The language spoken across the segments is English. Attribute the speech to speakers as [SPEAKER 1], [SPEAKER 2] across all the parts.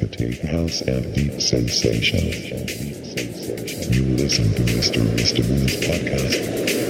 [SPEAKER 1] Fatigue House and Deep Sensation. You listen to Mr. Mr. Moon's podcast.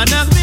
[SPEAKER 2] Anak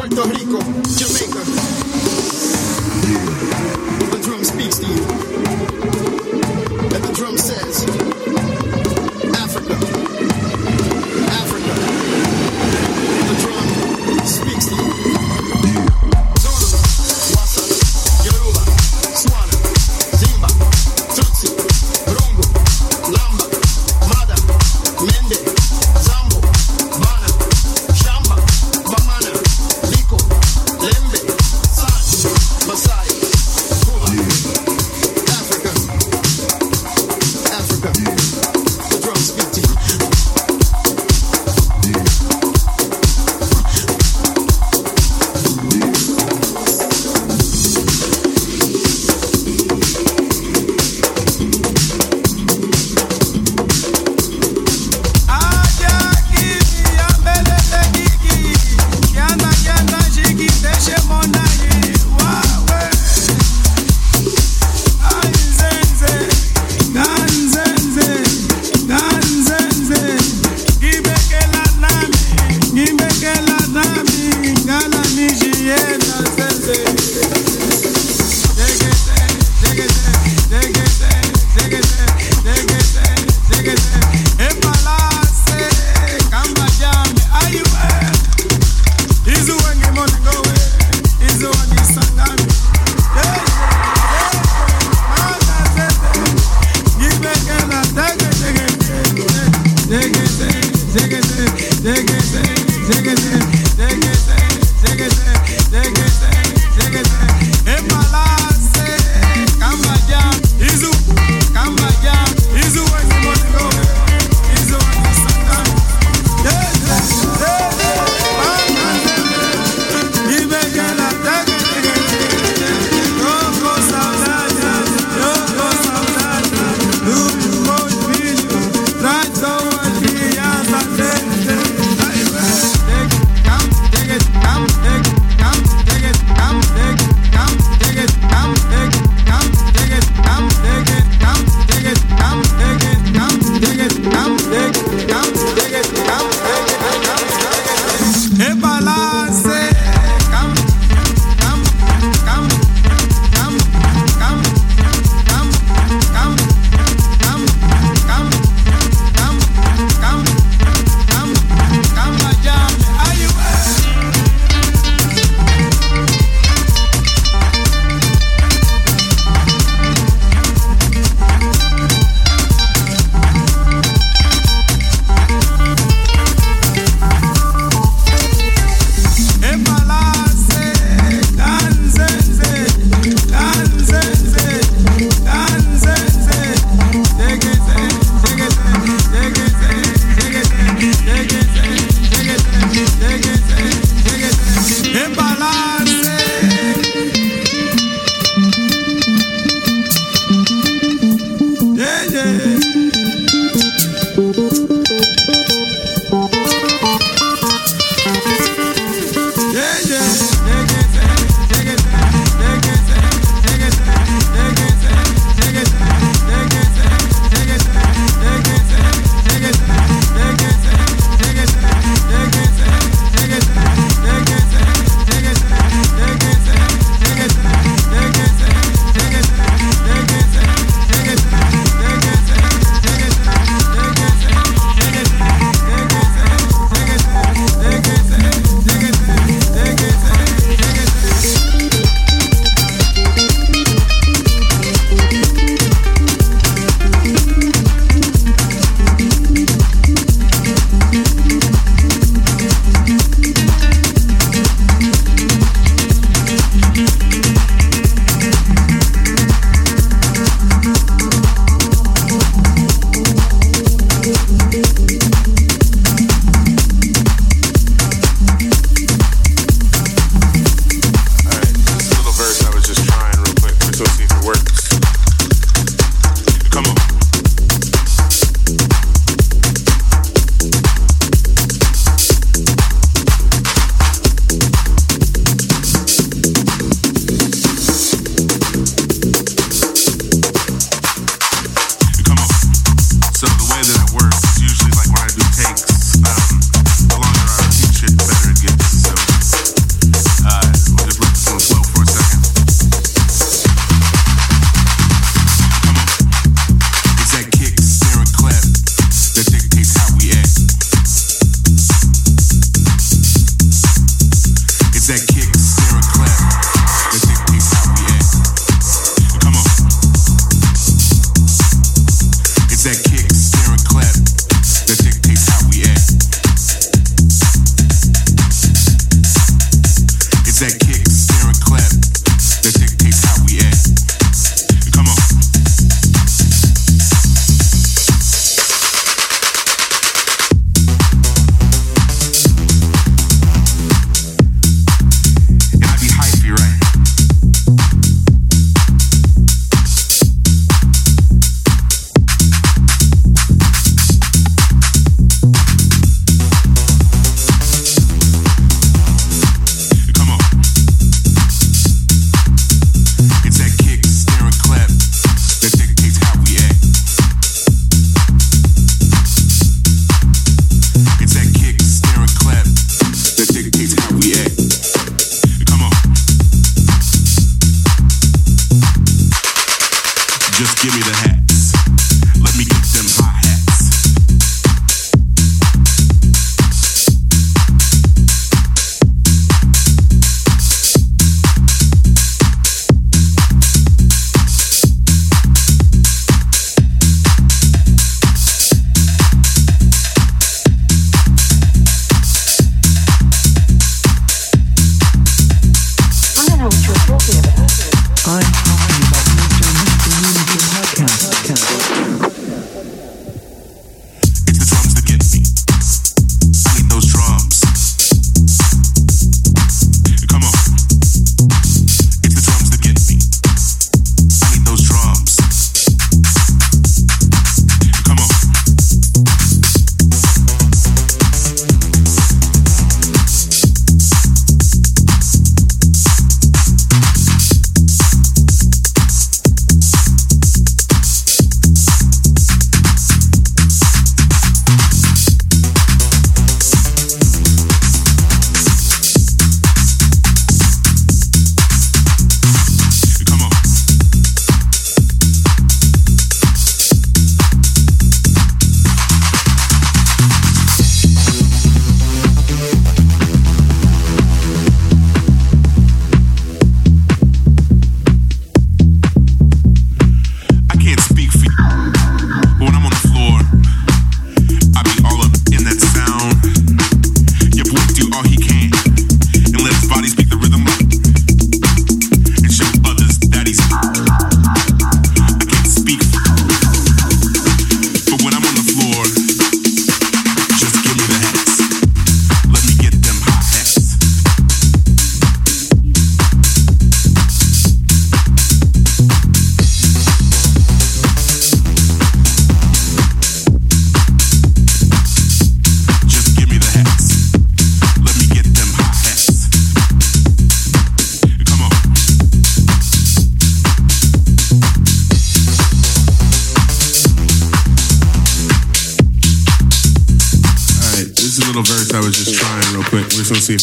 [SPEAKER 2] Puerto Rico, Jamaica.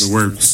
[SPEAKER 3] We're just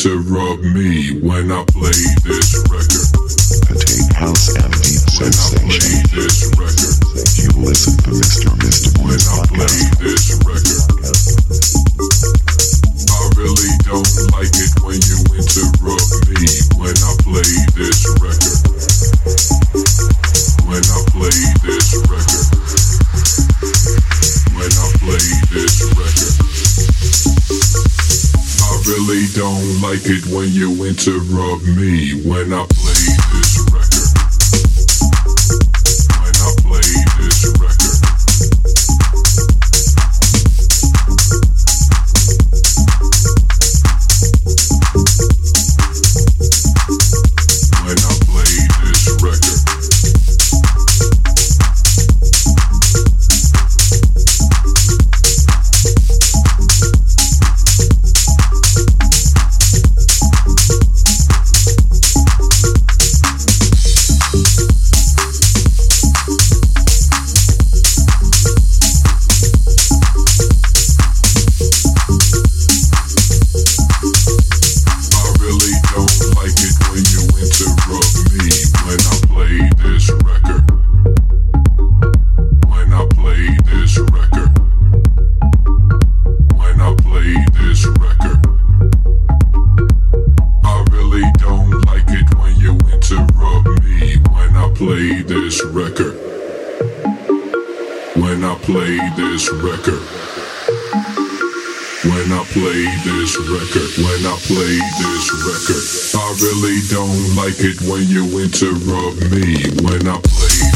[SPEAKER 1] to
[SPEAKER 4] rub me when I play rub me. you interrupt me when I play.